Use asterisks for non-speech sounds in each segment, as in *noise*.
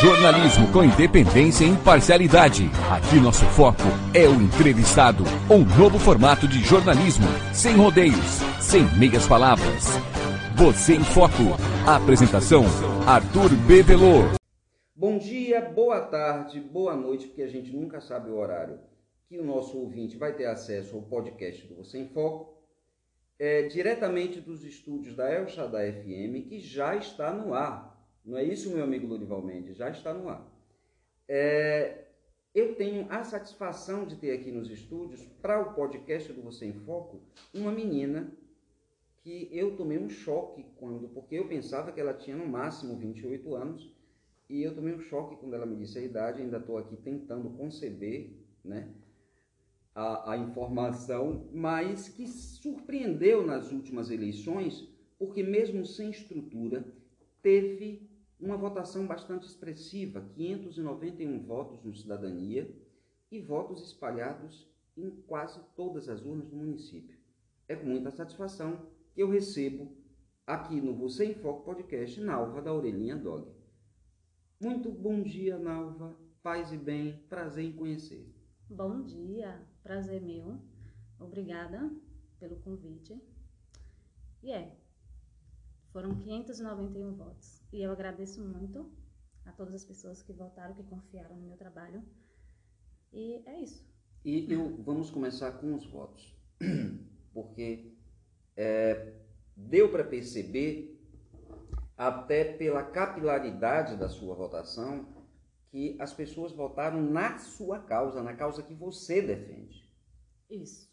Jornalismo com independência e imparcialidade. Aqui nosso foco é o entrevistado. Um novo formato de jornalismo, sem rodeios, sem meias palavras. Você em Foco. Apresentação: Arthur Bevelô. Bom dia, boa tarde, boa noite, porque a gente nunca sabe o horário que o nosso ouvinte vai ter acesso ao podcast do Você em Foco, é, diretamente dos estúdios da El Shaddai FM, que já está no ar. Não é isso, meu amigo Lurival Mendes? Já está no ar. É, eu tenho a satisfação de ter aqui nos estúdios, para o podcast do Você em Foco, uma menina que eu tomei um choque quando, porque eu pensava que ela tinha no máximo 28 anos, e eu tomei um choque quando ela me disse a idade, ainda estou aqui tentando conceber né, a, a informação, mas que surpreendeu nas últimas eleições, porque mesmo sem estrutura, teve uma votação bastante expressiva, 591 votos no Cidadania e votos espalhados em quase todas as urnas do município. É com muita satisfação que eu recebo aqui no Você em Foco Podcast, Nalva da Orelhinha Dog. Muito bom dia, Nalva. Paz e bem, prazer em conhecer. Bom dia, prazer meu. Obrigada pelo convite. E é, foram 591 votos. E eu agradeço muito a todas as pessoas que votaram, que confiaram no meu trabalho. E é isso. E eu, vamos começar com os votos. *clears throat* Porque é, deu para perceber, até pela capilaridade da sua votação, que as pessoas votaram na sua causa, na causa que você defende. Isso.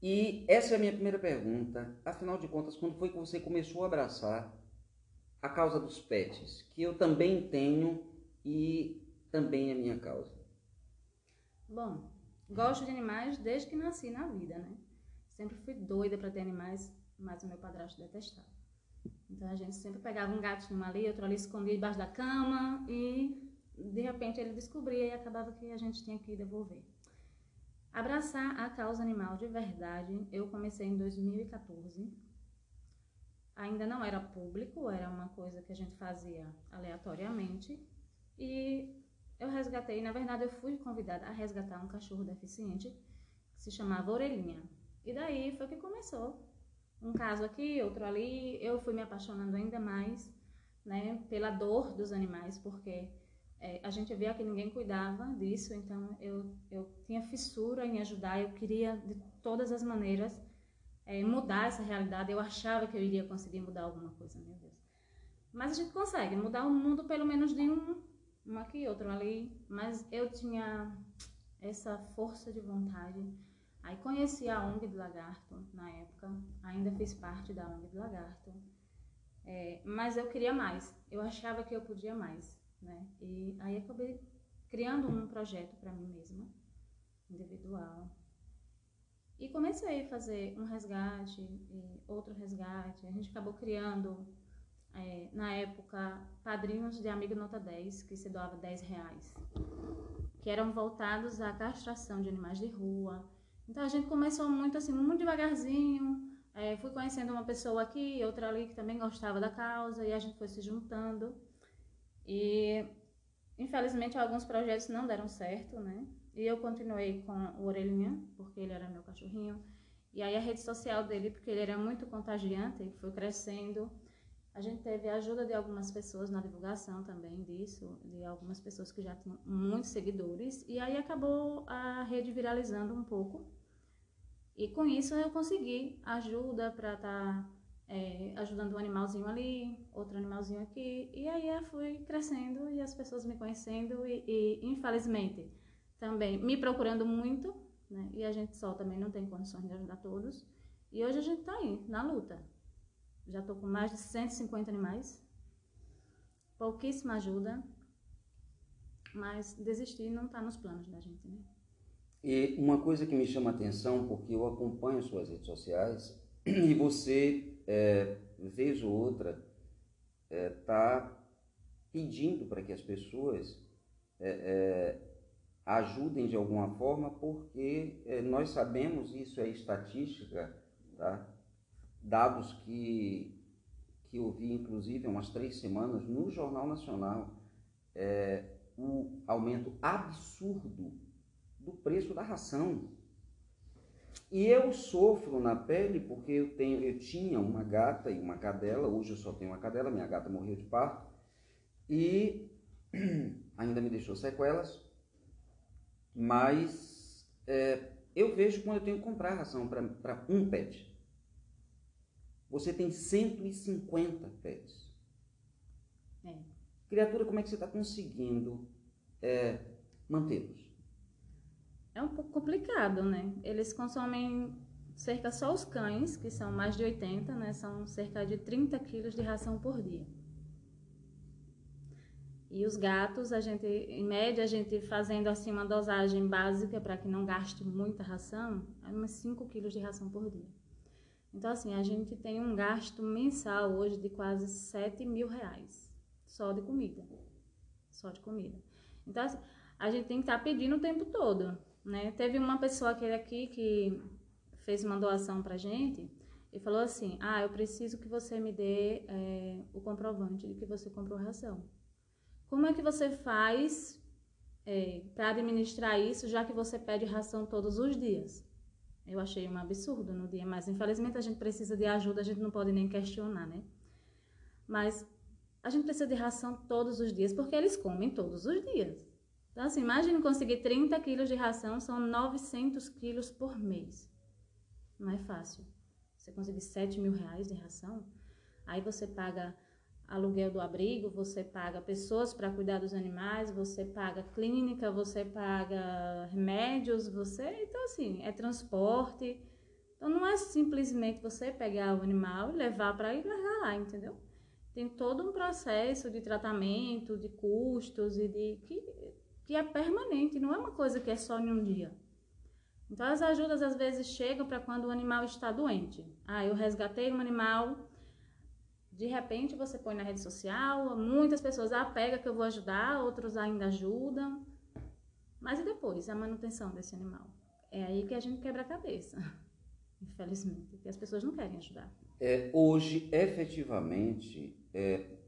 E essa é a minha primeira pergunta. Afinal de contas, quando foi que você começou a abraçar a causa dos pets, que eu também tenho e também é minha causa? Bom, gosto de animais desde que nasci na vida, né? Sempre fui doida para ter animais, mas o meu padrasto detestava. Então a gente sempre pegava um gatinho ali, outro ali escondia debaixo da cama e de repente ele descobria e acabava que a gente tinha que devolver. Abraçar a causa animal de verdade, eu comecei em 2014. Ainda não era público, era uma coisa que a gente fazia aleatoriamente. E eu resgatei, na verdade, eu fui convidada a resgatar um cachorro deficiente que se chamava Orelhinha. E daí foi que começou. Um caso aqui, outro ali. Eu fui me apaixonando ainda mais né, pela dor dos animais, porque é, a gente via que ninguém cuidava disso, então eu, eu tinha fissura em ajudar, eu queria de todas as maneiras é, mudar essa realidade, eu achava que eu iria conseguir mudar alguma coisa, meu Deus. Mas a gente consegue mudar o mundo pelo menos de um, um aqui, outro ali, mas eu tinha essa força de vontade. Aí conheci a ONG do Lagarto na época, ainda fiz parte da ONG do Lagarto, é, mas eu queria mais, eu achava que eu podia mais né? E aí acabei criando um projeto para mim mesma, individual. E comecei a fazer um resgate e outro resgate. A gente acabou criando, é, na época, padrinhos de amigo nota 10, que se doava 10 reais, que eram voltados à castração de animais de rua. Então a gente começou muito assim, muito devagarzinho. É, fui conhecendo uma pessoa aqui, outra ali que também gostava da causa, e a gente foi se juntando. E infelizmente alguns projetos não deram certo, né? E eu continuei com o Orelhinha, porque ele era meu cachorrinho. E aí a rede social dele, porque ele era muito contagiante, foi crescendo. A gente teve a ajuda de algumas pessoas na divulgação também disso, de algumas pessoas que já tinham muitos seguidores. E aí acabou a rede viralizando um pouco. E com isso eu consegui ajuda para estar tá é, ajudando um animalzinho ali, outro animalzinho aqui. E aí eu fui crescendo e as pessoas me conhecendo e, e infelizmente, também me procurando muito, né? E a gente só também não tem condições de ajudar todos. E hoje a gente está aí, na luta. Já estou com mais de 150 animais. Pouquíssima ajuda. Mas desistir não está nos planos da gente, né? E uma coisa que me chama a atenção, porque eu acompanho suas redes sociais, *clears throat* e você é, vez ou outra, está é, pedindo para que as pessoas é, é, ajudem de alguma forma, porque é, nós sabemos, isso é estatística, tá? dados que, que eu vi inclusive há umas três semanas no Jornal Nacional, é, o aumento absurdo do preço da ração. E eu sofro na pele porque eu, tenho, eu tinha uma gata e uma cadela, hoje eu só tenho uma cadela, minha gata morreu de parto, e *clears throat* ainda me deixou sequelas, mas é, eu vejo quando eu tenho que comprar ração para um pet. Você tem 150 pets. É. Criatura, como é que você está conseguindo é, mantê-los? É um pouco complicado, né? Eles consomem cerca só os cães, que são mais de 80, né? São cerca de 30 quilos de ração por dia. E os gatos, a gente, em média, a gente fazendo assim uma dosagem básica para que não gaste muita ração, é umas 5 quilos de ração por dia. Então, assim, a gente tem um gasto mensal hoje de quase 7 mil reais só de comida. Só de comida. Então, assim, a gente tem que estar tá pedindo o tempo todo, né? Teve uma pessoa aquele aqui que fez uma doação pra gente e falou assim: Ah, eu preciso que você me dê é, o comprovante de que você comprou ração. Como é que você faz é, para administrar isso, já que você pede ração todos os dias? Eu achei um absurdo no dia, mas infelizmente a gente precisa de ajuda, a gente não pode nem questionar, né? Mas a gente precisa de ração todos os dias, porque eles comem todos os dias. Então, assim, imagine conseguir 30 quilos de ração, são 900 quilos por mês. Não é fácil. Você conseguir 7 mil reais de ração, aí você paga aluguel do abrigo, você paga pessoas para cuidar dos animais, você paga clínica, você paga remédios, você. Então, assim, é transporte. Então, não é simplesmente você pegar o animal e levar para ir largar lá, entendeu? Tem todo um processo de tratamento, de custos e de. que, que é permanente, não é uma coisa que é só em um dia. Então, as ajudas às vezes chegam para quando o animal está doente. Ah, eu resgatei um animal de repente você põe na rede social, muitas pessoas, ah, pega que eu vou ajudar, outros ainda ajudam. Mas e depois, a manutenção desse animal? É aí que a gente quebra a cabeça, *laughs* infelizmente, porque as pessoas não querem ajudar. É, hoje, efetivamente, é,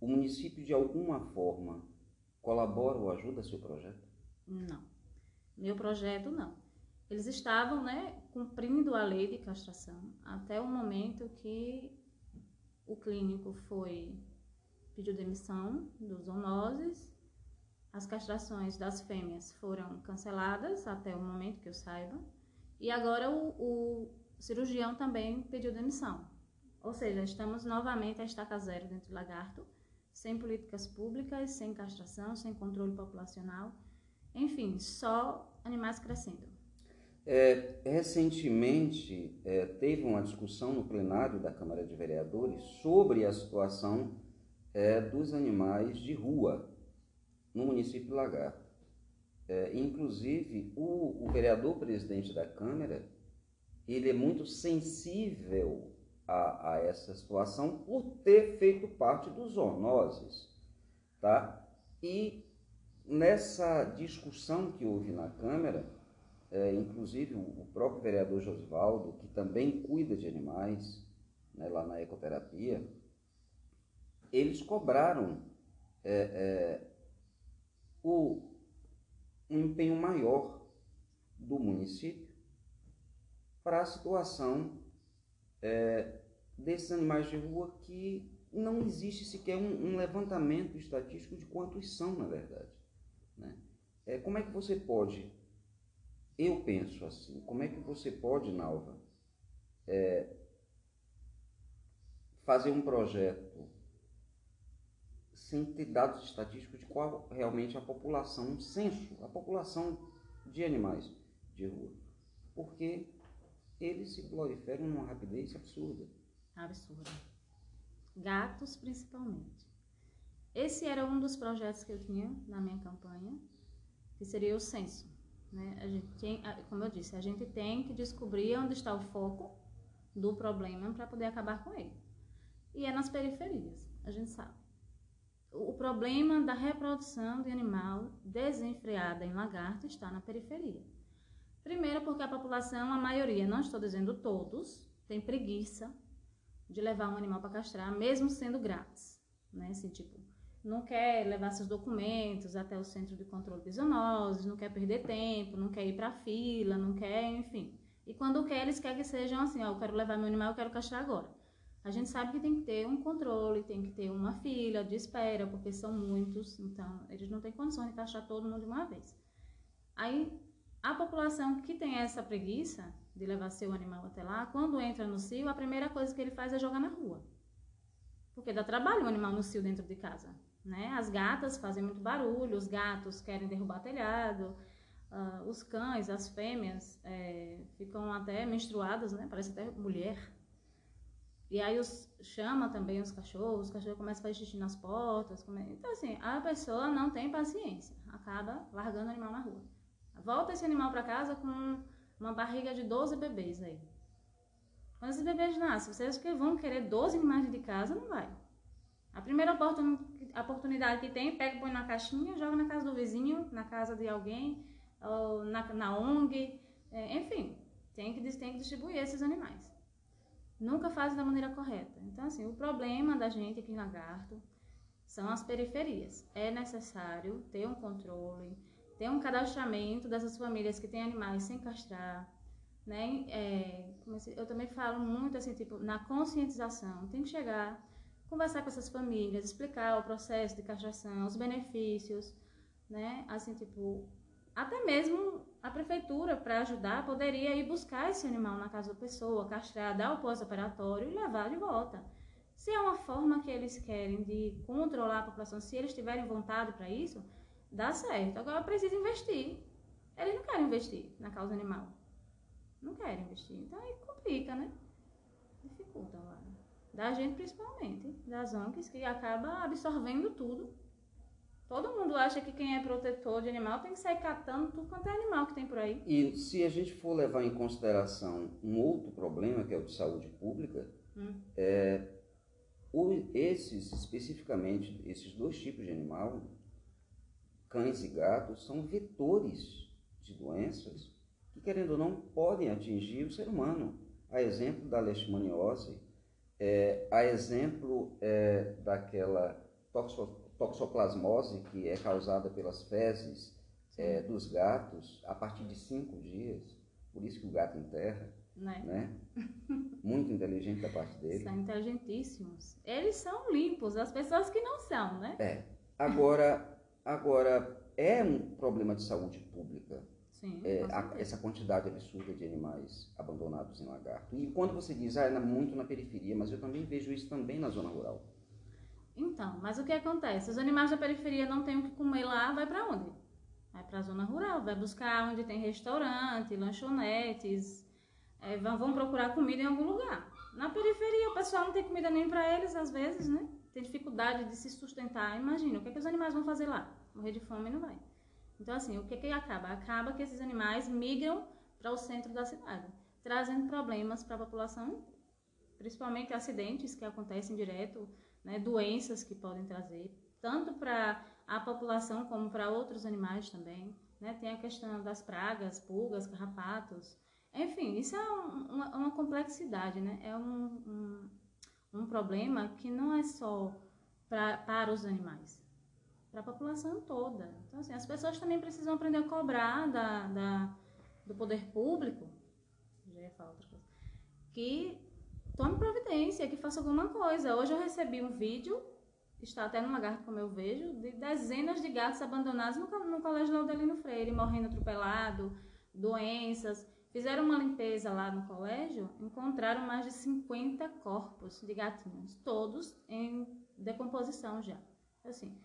o município de alguma forma colabora ou ajuda seu projeto? Não. Meu projeto não. Eles estavam, né, cumprindo a lei de castração até o momento que o clínico foi pediu demissão dos zoonoses, as castrações das fêmeas foram canceladas até o momento que eu saiba, e agora o, o cirurgião também pediu demissão. Ou seja, estamos novamente a estaca zero dentro do lagarto, sem políticas públicas, sem castração, sem controle populacional, enfim, só animais crescendo. É, recentemente é, teve uma discussão no plenário da Câmara de Vereadores sobre a situação é, dos animais de rua no município de Lagarto. É, inclusive, o, o, vereador presidente da Câmara ele é muito sensível a, a essa situação por ter feito parte dos zoonoses. Tá? E nessa discussão que houve na Câmara, é, inclusive o próprio vereador Josvaldo, que também cuida de animais, né, lá na ecoterapia, eles cobraram é, é, o, um empenho maior do município para a situação é, desses animais de rua que não existe sequer um, um, levantamento estatístico de quantos são, na verdade. Né? É, como é que você pode eu penso assim, como é que você pode, Nalva, é, fazer um projeto sem ter dados estatísticos de qual realmente a população, um censo, a população de animais de rua. Porque eles se proliferam numa rapidez absurda. Absurda. Gatos, principalmente. Esse era um dos projetos que eu tinha na minha campanha, que seria o censo. Né? A gente tem, como eu disse, a gente tem que descobrir onde está o foco do problema para poder acabar com ele. E é nas periferias, a gente sabe. O problema da reprodução de animal desenfreada em lagarto está na periferia. Primeiro, porque a população, a maioria, não estou dizendo todos, tem preguiça de levar um animal para castrar, mesmo sendo grátis. Né? Assim, tipo, não quer levar seus documentos até o centro de controle de zoonoses, não quer perder tempo, não quer ir para fila, não quer, enfim. E quando quer, eles querem que sejam assim, ó, eu quero levar meu animal, eu quero castrar agora. A gente sabe que tem que ter um controle, tem que ter uma fila de espera, porque são muitos, então eles não têm condições de castrar todo mundo de uma vez. Aí, a população que tem essa preguiça de levar seu animal até lá, quando entra no cio, a primeira coisa que ele faz é jogar na rua. Porque dá trabalho um animal no cio dentro de casa. Né? As gatas fazem muito barulho, os gatos querem derrubar telhado, uh, os cães, as fêmeas é, ficam até menstruadas, né? parece até mulher. E aí os, chama também os cachorros, os cachorros começam a fazer xixi nas portas. Come... Então, assim, a pessoa não tem paciência, acaba largando o animal na rua. Volta esse animal para casa com uma barriga de 12 bebês aí. Quando esses bebês nascem, vocês que vão querer 12 animais de casa, não vai. A primeira oportunidade que tem, pega, põe na caixinha, joga na casa do vizinho, na casa de alguém, na, na ONG, é, enfim, tem que, tem que distribuir esses animais. Nunca fazem da maneira correta. Então, assim, o problema da gente aqui em Lagarto são as periferias. É necessário ter um controle, ter um cadastramento dessas famílias que têm animais sem castrar, né? É, eu também falo muito assim, tipo, na conscientização, tem que chegar conversar com essas famílias, explicar o processo de castração, os benefícios, né? Assim, tipo, até mesmo a prefeitura, para ajudar, poderia ir buscar esse animal na casa da pessoa, castrar, dar o pós-operatório e levar de volta. Se é uma forma que eles querem de controlar a população, se eles tiverem vontade para isso, dá certo. Agora precisa investir. Eles não querem investir na causa animal. Não querem investir. Então aí complica, né? Dificulta da gente principalmente, das ONGs, que acaba absorvendo tudo. Todo mundo acha que quem é protetor de animal tem que sair catando tudo quanto é animal que tem por aí. E se a gente for levar em consideração um outro problema, que é o de saúde pública, hum. é, esses, especificamente, esses dois tipos de animal, cães e gatos, são vetores de doenças que, querendo ou não, podem atingir o ser humano. A exemplo da leishmaniose, é, a exemplo é, daquela toxo, toxoplasmose que é causada pelas fezes é, dos gatos a partir de cinco dias, por isso que o gato enterra, né? né? *laughs* Muito inteligente da parte dele. São inteligentíssimos. Eles são limpos, as pessoas que não são, né? É. Agora, agora é um problema de saúde pública Sim, é, a, essa quantidade absurda de animais abandonados em lagarto. E quando você diz, ah, é muito na periferia, mas eu também vejo isso também na zona rural. Então, mas o que acontece? Os animais da periferia não têm o que comer lá, vai para onde? Vai para a zona rural, vai buscar onde tem restaurante, lanchonetes, é, vão procurar comida em algum lugar. Na periferia, o pessoal não tem comida nem para eles, às vezes, né? Tem dificuldade de se sustentar. Imagina, o que, é que os animais vão fazer lá? Morrer de fome não vai. Então, assim, o que que acaba? Acaba que esses animais migram para o centro da cidade, trazendo problemas para a população, principalmente acidentes que acontecem direto, né, doenças que podem trazer, tanto para a população como para outros animais também. Né? Tem a questão das pragas, pulgas, carrapatos. Enfim, isso é um, uma, uma, complexidade, né? É um, um, um problema que não é só pra, para os animais, para a população toda. Então, assim, as pessoas também precisam aprender a cobrar da, da do poder público, já ia falar outra coisa, que tome providência, que faça alguma coisa. Hoje eu recebi um vídeo, está até no lagarto como eu vejo, de dezenas de gatos abandonados no, no colégio Laudelino Freire, morrendo atropelado, doenças. Fizeram uma limpeza lá no colégio, encontraram mais de 50 corpos de gatinhos, todos em decomposição já. Assim,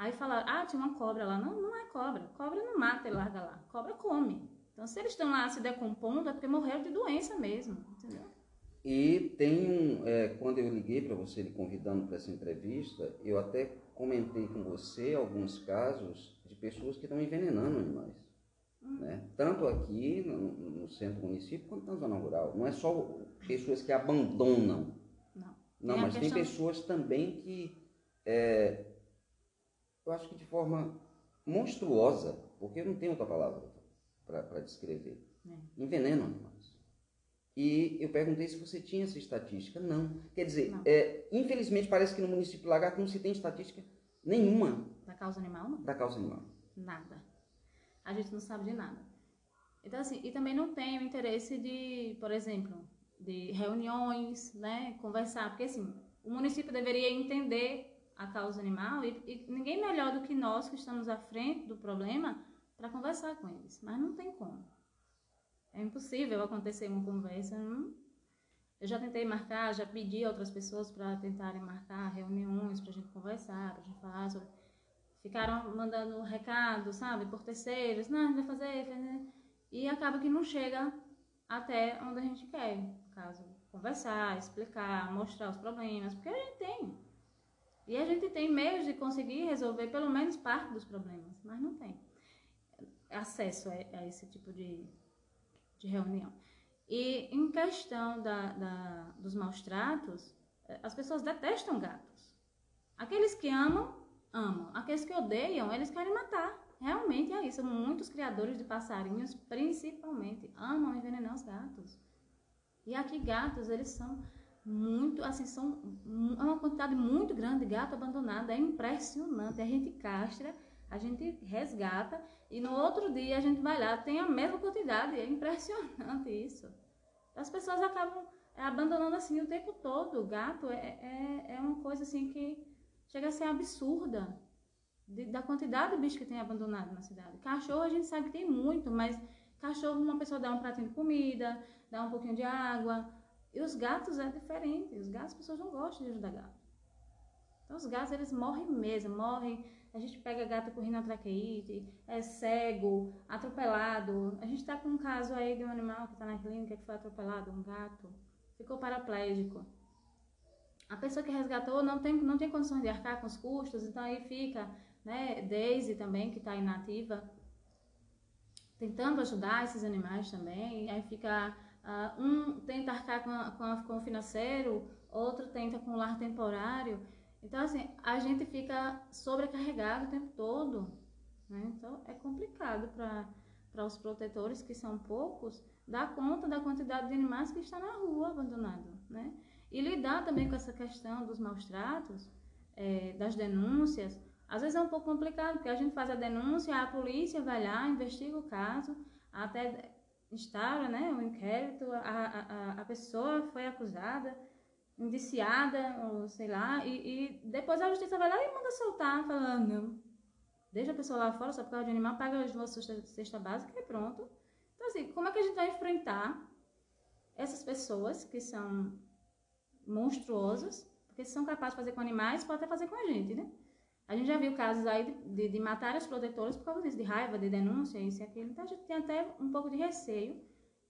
Aí falaram, ah, tinha uma cobra lá. Não, não é cobra. Cobra não mata e larga lá. Cobra come. Então, se eles estão lá se decompondo, é porque morreram de doença mesmo, entendeu? E tem um, é, quando eu liguei para você, lhe convidando para essa entrevista, eu até comentei com você alguns casos de pessoas que estão envenenando animais. Hum. Né? Tanto aqui no, no, centro do município quanto na zona rural. Não é só pessoas que abandonam. Não. Não, tem mas tem pessoas também que é, eu acho que de forma monstruosa, porque eu não tenho outra palavra para descrever. É. Envenenam animais. E eu perguntei se você tinha essa estatística. Não. Quer dizer, não. É, infelizmente parece que no município de Lagarto não se tem estatística Nenhuma. Da causa animal, não? Da causa animal. Nada. A gente não sabe de nada. Então, assim, e também não tem o interesse de, por exemplo, de reuniões, né? Conversar, porque assim, o município deveria entender a causa animal e, e ninguém melhor do que nós que estamos à frente do problema para conversar com eles, mas não tem como. É impossível acontecer uma conversa. Não? Eu já tentei marcar, já pedi a outras pessoas para tentarem marcar reuniões para a gente conversar, para a gente falar sobre. Ficaram mandando recado, sabe, por terceiros, não, a gente vai fazer, fazer, e acaba que não chega até onde a gente quer, no caso, conversar, explicar, mostrar os problemas, porque a gente tem. E a gente tem meios de conseguir resolver pelo menos parte dos problemas, mas não tem acesso a, a esse tipo de, de reunião. E em questão da, da, dos maus tratos, eh, as pessoas detestam gatos. Aqueles que amam, amam. Aqueles que odeiam, eles querem matar. Realmente é isso. Muitos criadores de passarinhos, principalmente, amam envenenar os gatos. E aqui gatos, eles são muito, assim, são é uma quantidade muito grande de gato abandonado. É impressionante. A gente castra, a gente resgata e no outro dia a gente vai lá, tem a mesma quantidade. É impressionante isso. As pessoas acabam é, abandonando assim o tempo todo. O gato é, é, é uma coisa assim que chega a ser absurda. De, da quantidade de bicho que tem abandonado na cidade. Cachorro a gente sabe que tem muito, mas cachorro uma pessoa dá um pratinho de comida, dá um pouquinho de água. E os gatos é diferente. Os gatos as pessoas não gostam de ajudar gato. Então os gatos eles morrem mesmo, morrem a gente pega gato com rinotraqueite, é cego, atropelado. A gente está com um caso aí de um animal que está na clínica que foi atropelado, um gato, ficou paraplégico. A pessoa que resgatou não tem, não tem condições de arcar com os custos, então aí fica, né, Daisy também, que está inativa, tentando ajudar esses animais também, aí fica, uh, um tenta arcar com, a, com, a, com o financeiro, outro tenta com o lar temporário, então, assim, a gente fica sobrecarregado o tempo todo. Né? Então, é complicado para os protetores, que são poucos, dar conta da quantidade de animais que estão na rua abandonado. Né? E lidar também com essa questão dos maus tratos, é, das denúncias. Às vezes é um pouco complicado, porque a gente faz a denúncia, a polícia vai lá, investiga o caso, até instaura né, um inquérito, a, a, a pessoa foi acusada, indiciada, ou sei lá, e, e, depois a justiça vai lá e manda soltar, falando, deixa a pessoa lá fora, só por causa de animal, paga as duas cesta, cesta básica e pronto. Então, assim, como é que a gente vai enfrentar essas pessoas que são monstruosas, porque são capazes de fazer com animais, pode até fazer com a gente, né? A gente já viu casos aí de, de, de matar os protetores por causa disso, de raiva, de denúncia, isso e aquilo. Então a gente tem até um pouco de receio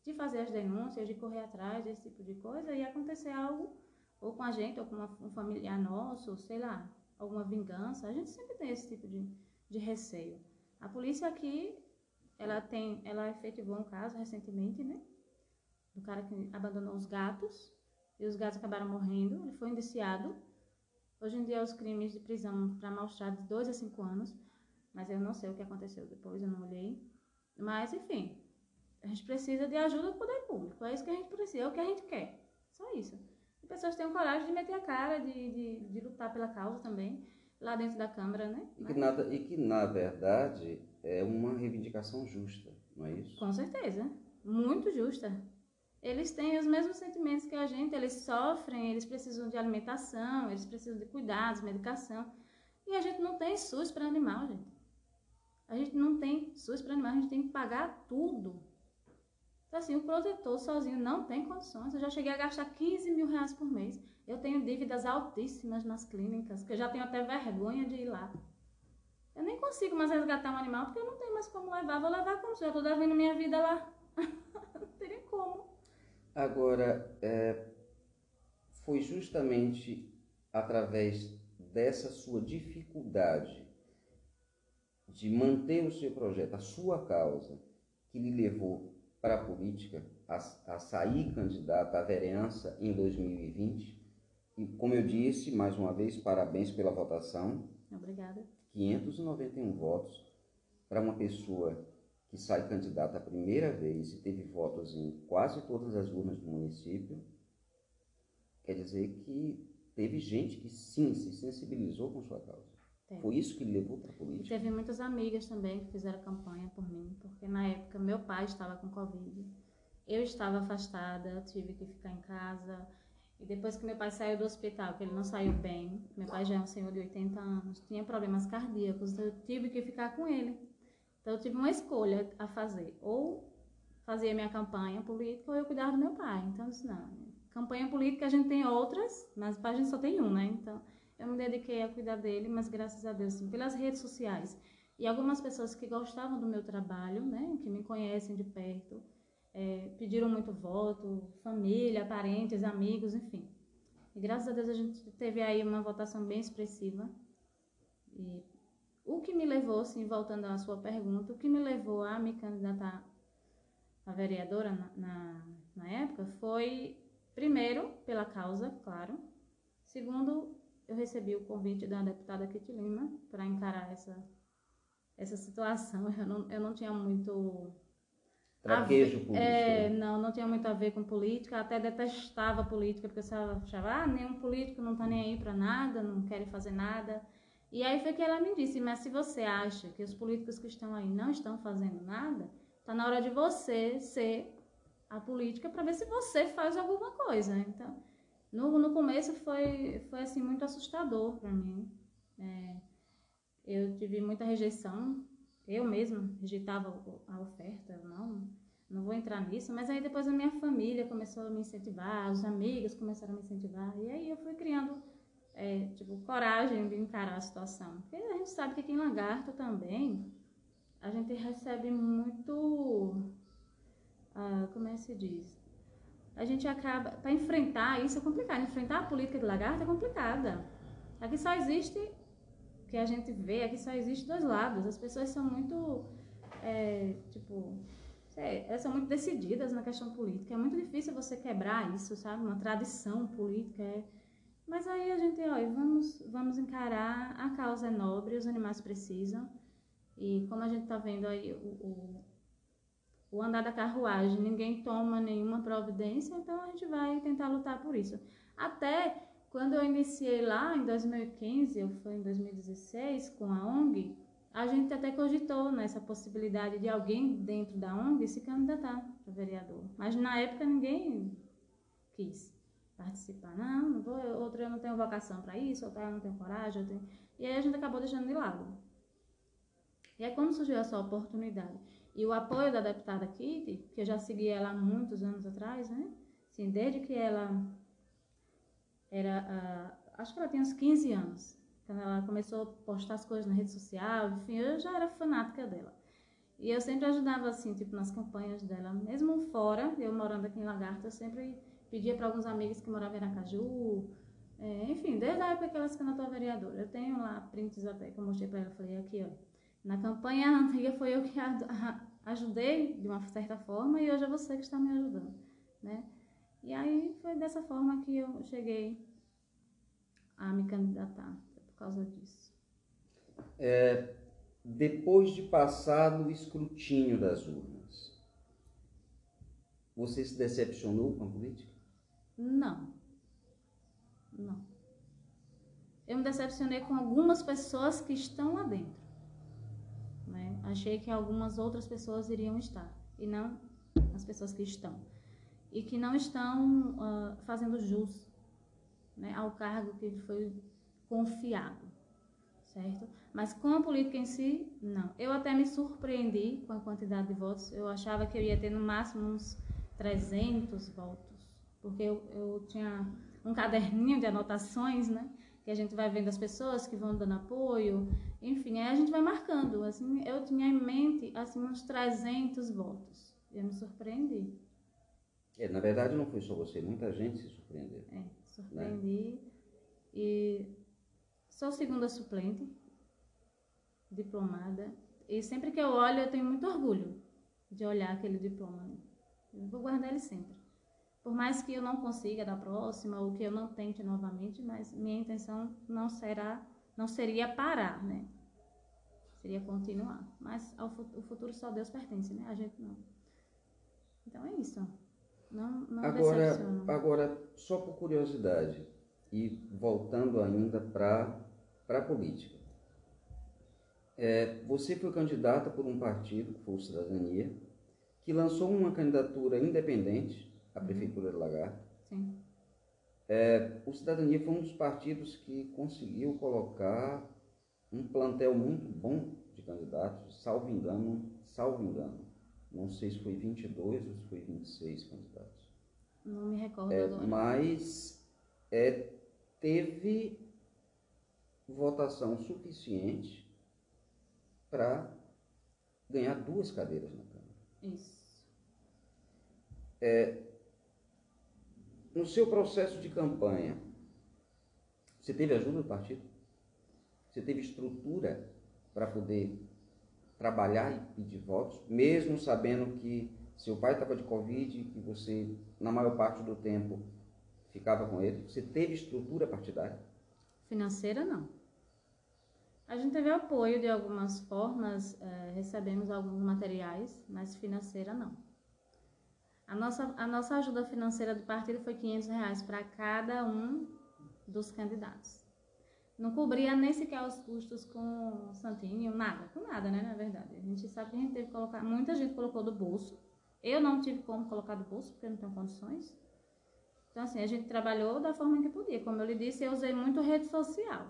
de fazer as denúncias, de correr atrás desse tipo de coisa e acontecer algo ou com a gente, ou com uma, um familiar nosso, sei lá, alguma vingança. A gente sempre tem esse tipo de, de receio. A polícia aqui, ela tem, ela efetivou um caso recentemente, né? Do cara que abandonou os gatos e os gatos acabaram morrendo. Ele foi indiciado. Hoje em dia, os crimes de prisão para maus tratos de 2 a 5 anos, mas eu não sei o que aconteceu depois, eu não olhei. Mas, enfim, a gente precisa de ajuda do poder público. É isso que a gente precisa, é o que a gente quer. Só isso pessoas tenham coragem de meter a cara, de, de, de lutar pela causa também, lá dentro da Câmara, né? E que, nada, e que, na verdade, é uma reivindicação justa, não é isso? Com certeza. Muito justa. Eles têm os mesmos sentimentos que a gente, eles sofrem, eles precisam de alimentação, eles precisam de cuidados, medicação. E a gente não tem SUS para animal, gente. A gente não tem SUS para animal, a gente tem que pagar tudo. Então, assim, o protetor sozinho não tem condições. Eu já cheguei a gastar 15 mil reais por mês. Eu tenho dívidas altíssimas nas clínicas, que eu já tenho até vergonha de ir lá. Eu nem consigo mais resgatar um animal porque eu não tenho mais como levar. Vou levar como se eu estou devendo minha vida lá. *laughs* não teria como. Agora, é, foi justamente através dessa sua dificuldade de manter o seu projeto, a sua causa, que lhe levou para a política, a, a sair candidato à vereança em 2020. E, como eu disse, mais uma vez, parabéns pela votação. Obrigada. 591 votos para uma pessoa que sai candidata a primeira vez e teve votos em quase todas as urnas do município. Quer dizer que teve gente que sim se sensibilizou com sua causa. Teve. Foi isso que levou para a E política? teve muitas amigas também que fizeram campanha por mim, porque na época meu pai estava com Covid, eu estava afastada, tive que ficar em casa. E depois que meu pai saiu do hospital, que ele não saiu bem, meu pai já é um senhor de 80 anos, tinha problemas cardíacos, eu tive que ficar com ele. Então eu tive uma escolha a fazer, ou fazia minha campanha política ou eu cuidar do meu pai. Então eu disse, não, campanha política a gente tem outras, mas para a gente só tem um, né? Então eu me dediquei a cuidar dele, mas graças a Deus, pelas redes sociais. E algumas pessoas que gostavam do meu trabalho, né, que me conhecem de perto, é, pediram muito voto, família, parentes, amigos, enfim. E graças a Deus a gente teve aí uma votação bem expressiva. E o que me levou, assim, voltando à sua pergunta, o que me levou a me candidatar a vereadora na, na, na época foi, primeiro, pela causa, claro. Segundo, eu recebi o convite da deputada Kitty Lima para encarar essa, essa situação. Eu não, eu não tinha muito Traquejo político. É, né? não, não tinha muito a ver com política, até detestava política, porque eu achava, ah, nenhum político não tá nem aí para nada, não quer fazer nada. E aí foi que ela me disse, mas se você acha que os políticos que estão aí não estão fazendo nada, tá na hora de você ser a política para ver se você faz alguma coisa. Então, no, no começo foi, foi assim muito assustador para mim. É, eu tive muita rejeição, eu mesma rejeitava a oferta, eu não, não vou entrar nisso, mas aí depois a minha família começou a me incentivar, os amigos começaram a me incentivar, e aí eu fui criando, é, tipo, coragem de encarar a situação. Porque a gente sabe que aqui em Lagarto também, a gente recebe muito, ah, como é que se diz? A gente acaba, para enfrentar isso é complicado, enfrentar a política de Lagarto é complicada. Aqui só existe que a gente vê aqui só existe dois lados. As pessoas são muito, é, tipo, sei, elas são muito decididas na questão política. É muito difícil você quebrar isso, sabe? Uma tradição política. É... Mas aí a gente, ó, vamos, vamos encarar. A causa é nobre, os animais precisam. E como a gente está vendo aí o, o, o andar da carruagem, ninguém toma nenhuma providência, então a gente vai tentar lutar por isso. Até quando eu iniciei lá em 2015, ou foi em 2016, com a ONG, a gente até cogitou nessa possibilidade de alguém dentro da ONG se candidatar para vereador. Mas na época ninguém quis participar. Não, não vou, outra eu não tenho vocação para isso, outra eu não tenho coragem. tenho- E aí a gente acabou deixando de lado. E aí quando surgiu essa oportunidade e o apoio da deputada Kitty, que eu já segui ela há muitos anos atrás, né? Assim, desde que ela era, ah, acho que ela tinha uns 15 anos, quando ela começou a postar as coisas na rede social, enfim, eu já era fanática dela. E eu sempre ajudava, assim, tipo, nas campanhas dela, mesmo fora, eu morando aqui em Lagarto, eu sempre pedia para alguns amigos que moravam em Aracaju, é, enfim, desde a época que ela se candidatou a vereadora. Eu tenho lá prints até que eu mostrei para ela, falei, aqui, ó, na campanha *laughs* antiga foi eu que a- a- ajudei de uma certa forma e hoje é você que está me ajudando, né? E aí foi dessa forma que eu cheguei a me candidatar, por causa disso. Depois de passar no escrutínio das urnas, você se decepcionou com a política? Não. Não. Eu me decepcionei com algumas pessoas que estão lá dentro. Né? Achei que algumas outras pessoas iriam estar, e não as pessoas que estão. E que não estão ah, fazendo jus né, ao cargo que foi confiado, certo? Mas com a política em si, não. Eu até me surpreendi com a quantidade de votos. Eu achava que eu ia ter no máximo uns 300 votos, porque eu, eu tinha um caderninho de anotações, né? Que a gente vai vendo as pessoas que vão dando apoio, enfim, aí a gente vai marcando. Assim, eu tinha em mente assim uns 300 votos. Eu me surpreendi. É, na verdade, não foi só você, muita gente se surpreendeu. É, surpreendi. E sou segunda suplente, diplomada. E sempre que eu olho, eu tenho muito orgulho de olhar aquele diploma. Eu vou guardar ele sempre. Por mais que eu não consiga da próxima ou que eu não tente novamente, mas minha intenção não será, não seria parar, né? Seria continuar. Mas ao o futuro só Deus pertence, né? A gente não. Então é isso. Não, não Agora, decepciono. agora, só por curiosidade, e voltando ainda para a política. É, você foi candidata por um partido, que foi o Cidadania, que lançou uma candidatura independente à Prefeitura de Lagarto. Sim. É, o Cidadania foi um dos partidos que conseguiu colocar um plantel muito bom de candidatos, salvo engano, salvo engano. Não sei se foi 22 ou se foi 26 candidatos. Não me recordo É, agora. mas é, teve votação suficiente para ganhar duas cadeiras na Câmara. Isso. No seu processo de campanha, você teve ajuda do partido? Você teve estrutura para poder trabalhar e pedir votos, mesmo sabendo que seu pai estava de Covid, que você, na maior parte do tempo, ficava com ele? Você teve estrutura partidária? Financeira, não. A gente teve apoio de algumas formas, eh, recebemos alguns materiais, mas financeira, não. A nossa, a nossa ajuda financeira do partido foi 500 reais para cada um dos candidatos. Não cobria nem sequer os custos com o Santinho, nada, com nada, né, na verdade. A gente sabe que a gente teve que colocar, muita gente colocou do bolso. Eu não tive como colocar do bolso, porque não tenho condições. Então, assim, a gente trabalhou da forma que podia. Como eu lhe disse, eu usei muito rede social.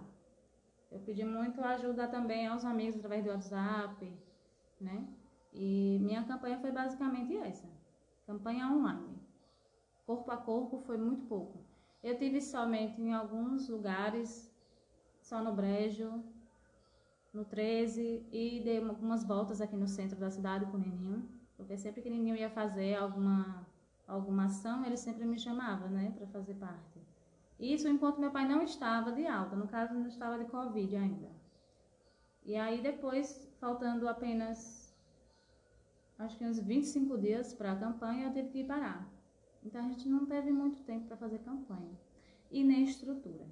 Eu pedi muito ajuda também aos amigos através do WhatsApp, né? E minha campanha foi basicamente essa. Campanha online. Corpo a corpo foi muito pouco. Eu tive somente em alguns lugares, só no Brejo, no 13, e dei algumas voltas aqui no centro da cidade com o Neninho. Porque sempre que o Neninho ia fazer alguma, alguma ação, ele sempre me chamava, né, para fazer parte. Isso enquanto meu pai não estava de alta, no caso não estava de Covid ainda. E aí depois, faltando apenas, acho que uns 25 dias para a campanha, eu tive que parar. Então a gente não teve muito tempo para fazer campanha. E nem estrutura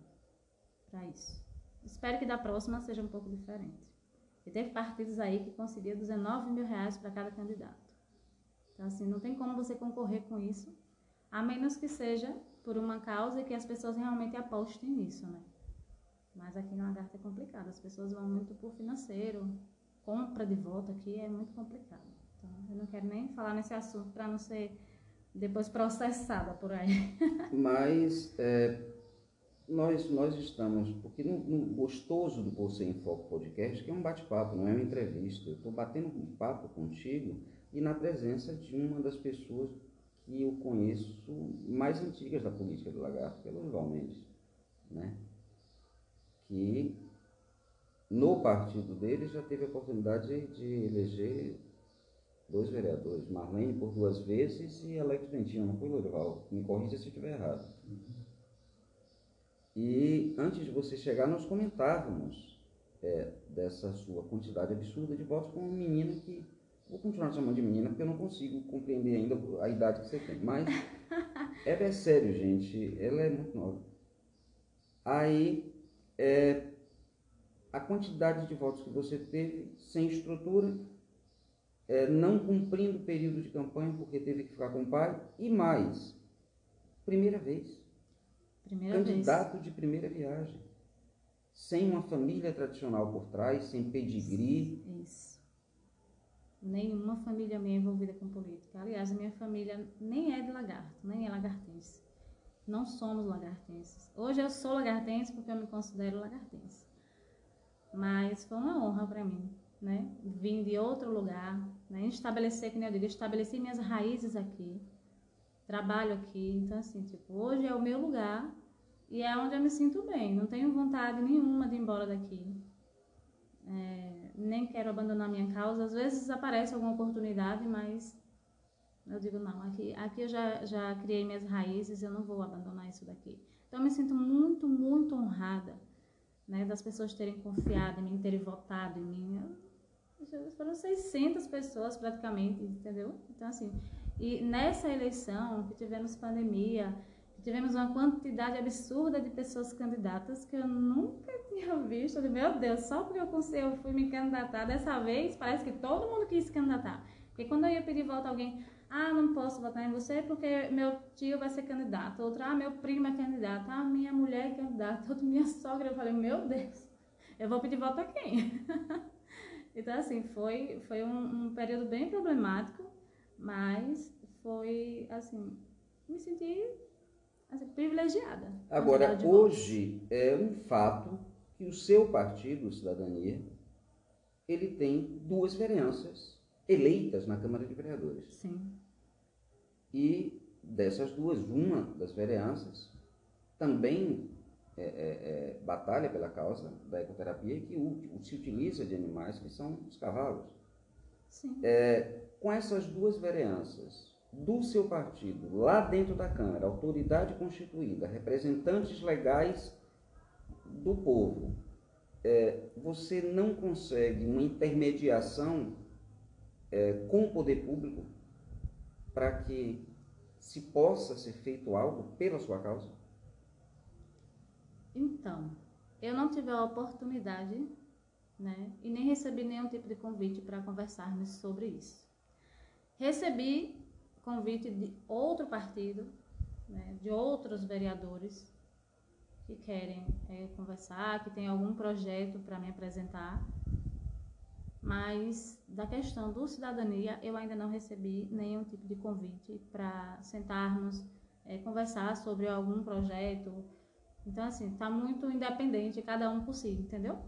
para isso. Espero que da próxima seja um pouco diferente. E teve partidos aí que conseguiam 19 mil reais para cada candidato. Então assim, não tem como você concorrer com isso, a menos que seja por uma causa que as pessoas realmente apostem nisso, né? Mas aqui no Lagarto é complicado, as pessoas vão muito por financeiro, compra de voto aqui é muito complicado. Então, eu não quero nem falar nesse assunto para não ser depois processada por aí. *laughs* Mas é, nós, nós estamos, porque no, no gostoso do Você em Foco Podcast, que é um bate-papo, não é uma entrevista. Eu estou batendo um papo contigo e na presença de uma das pessoas que eu conheço mais antigas da política do Lagarto, que é o Lourival Mendes, né? que no partido dele já teve a oportunidade de eleger dois vereadores, Marlene por duas vezes e Alex Bentinho, não foi Lourival? Me corrija se eu estiver errado. E antes de você chegar, nós comentávamos é, dessa sua quantidade absurda de votos com uma menina que Vou continuar chamando de menina porque eu não consigo compreender ainda a idade que você tem. Mas ela *laughs* é sério, gente. Ela é muito nova. Aí, é, a quantidade de votos que você teve sem estrutura, é, não cumprindo o período de campanha porque teve que ficar com o pai, e mais, primeira vez. Primeira candidato vez. de primeira viagem. Sem uma família tradicional por trás, sem pedigree. Isso. Nenhuma família minha envolvida com política. Aliás, a minha família nem é de lagarto, nem é lagartense. Não somos lagartenses. Hoje eu sou lagartense porque eu me considero lagartense. Mas foi uma honra para mim, né? Vim de outro lugar, né? Estabelecer, que nem eu digo, estabeleci minhas raízes aqui. Trabalho aqui. Então, assim, tipo, hoje é o meu lugar e é onde eu me sinto bem. Não tenho vontade nenhuma de ir embora daqui. É, nem quero abandonar minha causa. Às vezes aparece alguma oportunidade, mas eu digo, não, aqui, aqui eu já, já criei minhas raízes, eu não vou abandonar isso daqui. Então eu me sinto muito, muito honrada né, das pessoas terem confiado em mim, terem votado em mim. Eu, foram 600 pessoas praticamente, entendeu? Então, assim, e nessa eleição que tivemos pandemia, tivemos uma quantidade absurda de pessoas candidatas que eu nunca *laughs* tinha visto. Falei, meu Deus, só porque eu, consegui, eu fui me candidatar dessa vez, parece que todo mundo quis se candidatar. Porque quando eu ia pedir voto a alguém, ah, não posso votar em você porque meu tio vai ser candidato. Outro, ah, meu primo é candidato. Ah, minha mulher é candidata. Outro, *laughs* minha sogra. Eu falei, meu Deus, eu vou pedir voto a quem? *laughs* Então, assim, foi, foi um, um período bem problemático, mas foi, assim, me senti assim, privilegiada. Agora, hoje é um fato que o seu partido, Cidadania, ele tem duas vereanças eleitas na Câmara de Vereadores. Sim. E dessas duas, uma das vereanças também é, é, é, batalha pela causa da ecoterapia que o, se utiliza de animais que são os cavalos. É, com essas duas vereanças do seu partido, lá dentro da Câmara, autoridade constituída, representantes legais do povo, é, você não consegue uma intermediação é, com o poder público para que se possa ser feito algo pela sua causa? Então, eu não tive a oportunidade, né, e nem recebi nenhum tipo de convite para conversarmos sobre isso. Recebi convite de outro partido, né, de outros vereadores que querem é, conversar, que tem algum projeto para me apresentar, mas da questão do cidadania eu ainda não recebi nenhum tipo de convite para sentarmos, é, conversar sobre algum projeto. Então, assim, está muito independente, cada um por si, entendeu?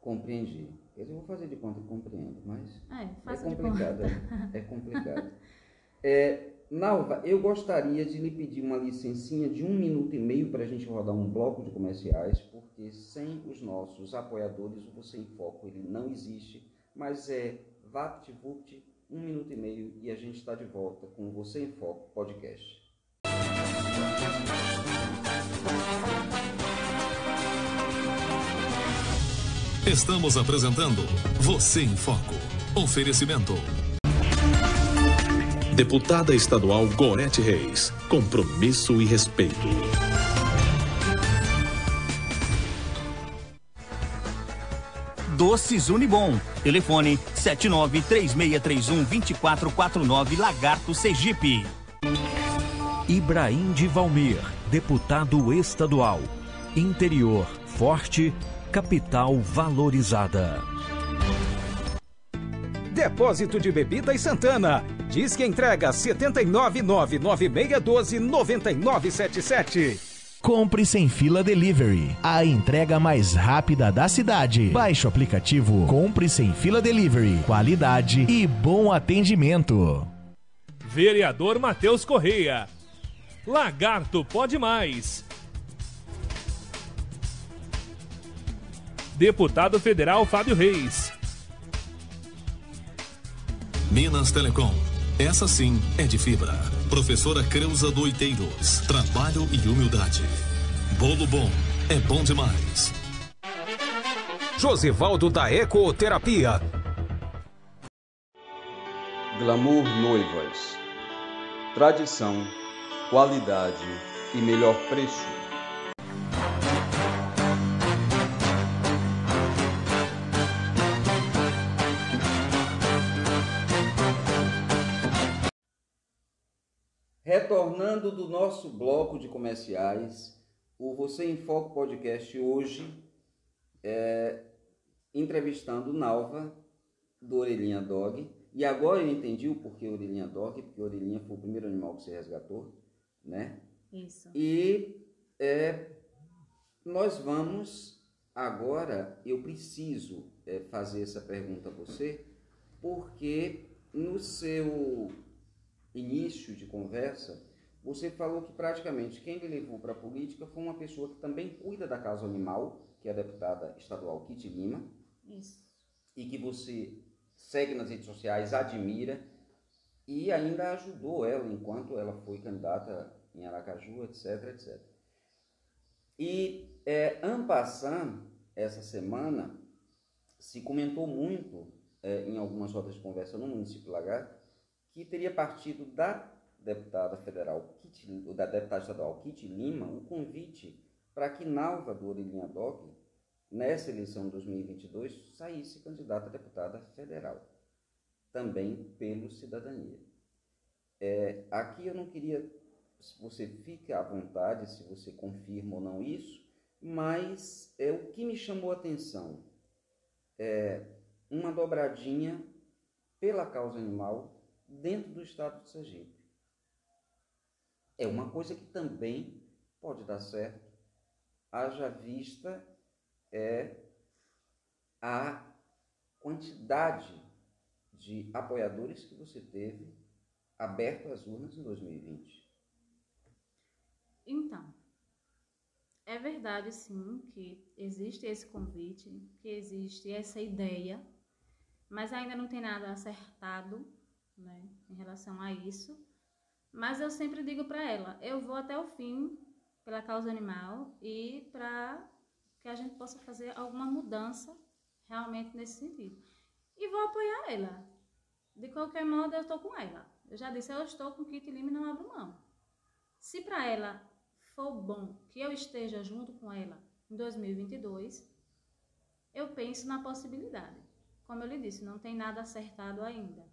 Compreendi. Eu vou fazer de conta que compreendo, mas é, é complicado. É, é complicado. É, Nalva, eu gostaria de lhe pedir uma licencinha de um minuto e meio para a gente rodar um bloco de comerciais, porque sem os nossos apoiadores o Você em Foco ele não existe, mas é VaptVupt, um minuto e meio e a gente está de volta com o Você em Foco podcast. Estamos apresentando Você em Foco. Oferecimento Deputada Estadual Gorete Reis. Compromisso e respeito. Doces Unibom. Telefone 7936312449 Lagarto Sergipe. Ibrahim de Valmir, deputado estadual. Interior forte, capital valorizada. Depósito de Bebidas Santana. Diz que entrega 79996129977. Compre sem fila delivery. A entrega mais rápida da cidade. Baixe o aplicativo Compre sem fila delivery. Qualidade e bom atendimento. Vereador Matheus Correia. Lagarto pode mais. Deputado Federal Fábio Reis. Minas Telecom. Essa sim é de fibra. Professora Creuza Doiteiros. Trabalho e humildade. Bolo bom é bom demais. Josivaldo da Ecoterapia. Glamour Noivas. Tradição, qualidade e melhor preço. Retornando do nosso bloco de comerciais, o Você em Foco Podcast hoje é, entrevistando Nalva do Orelhinha Dog. E agora eu entendi o porquê Orelhinha Dog, porque Orelhinha foi o primeiro animal que você resgatou, né? Isso. E é, nós vamos agora, eu preciso é, fazer essa pergunta a você, porque no seu início de conversa, você falou que praticamente quem lhe levou para a política foi uma pessoa que também cuida da causa animal, que é a deputada estadual Kitty Lima. Isso. E que você segue nas redes sociais, admira e ainda ajudou ela enquanto ela foi candidata em Aracaju, etc, etc. E é, passant, essa semana, se comentou muito é, em algumas rodas de conversa no município Lagar, que teria partido da deputada federal, Kitty, da deputada estadual Kitty Lima, o um convite para que Nalva do Orelhinha Dog, nessa eleição de 2022, saísse candidata a deputada federal, também pelo Cidadania. É, aqui eu não queria, se você fica à vontade, se você confirma ou não isso, mas é o que me chamou a atenção é, uma dobradinha pela causa animal dentro do estado de Sergipe. É uma coisa que também pode dar certo, haja vista é a quantidade de apoiadores que você teve aberto às urnas em 2020. Então, é verdade sim que existe esse convite, que existe essa ideia, mas ainda não tem nada acertado né, em relação a isso. Mas eu sempre digo para ela, eu vou até o fim pela causa animal e para que a gente possa fazer alguma mudança realmente nesse sentido. E vou apoiar ela. De qualquer modo, eu estou com ela. Eu já disse, eu estou com Kit Lima e não abro mão. Se para ela for bom que eu esteja junto com ela em 2022, eu penso na possibilidade. Como eu lhe disse, não tem nada acertado ainda.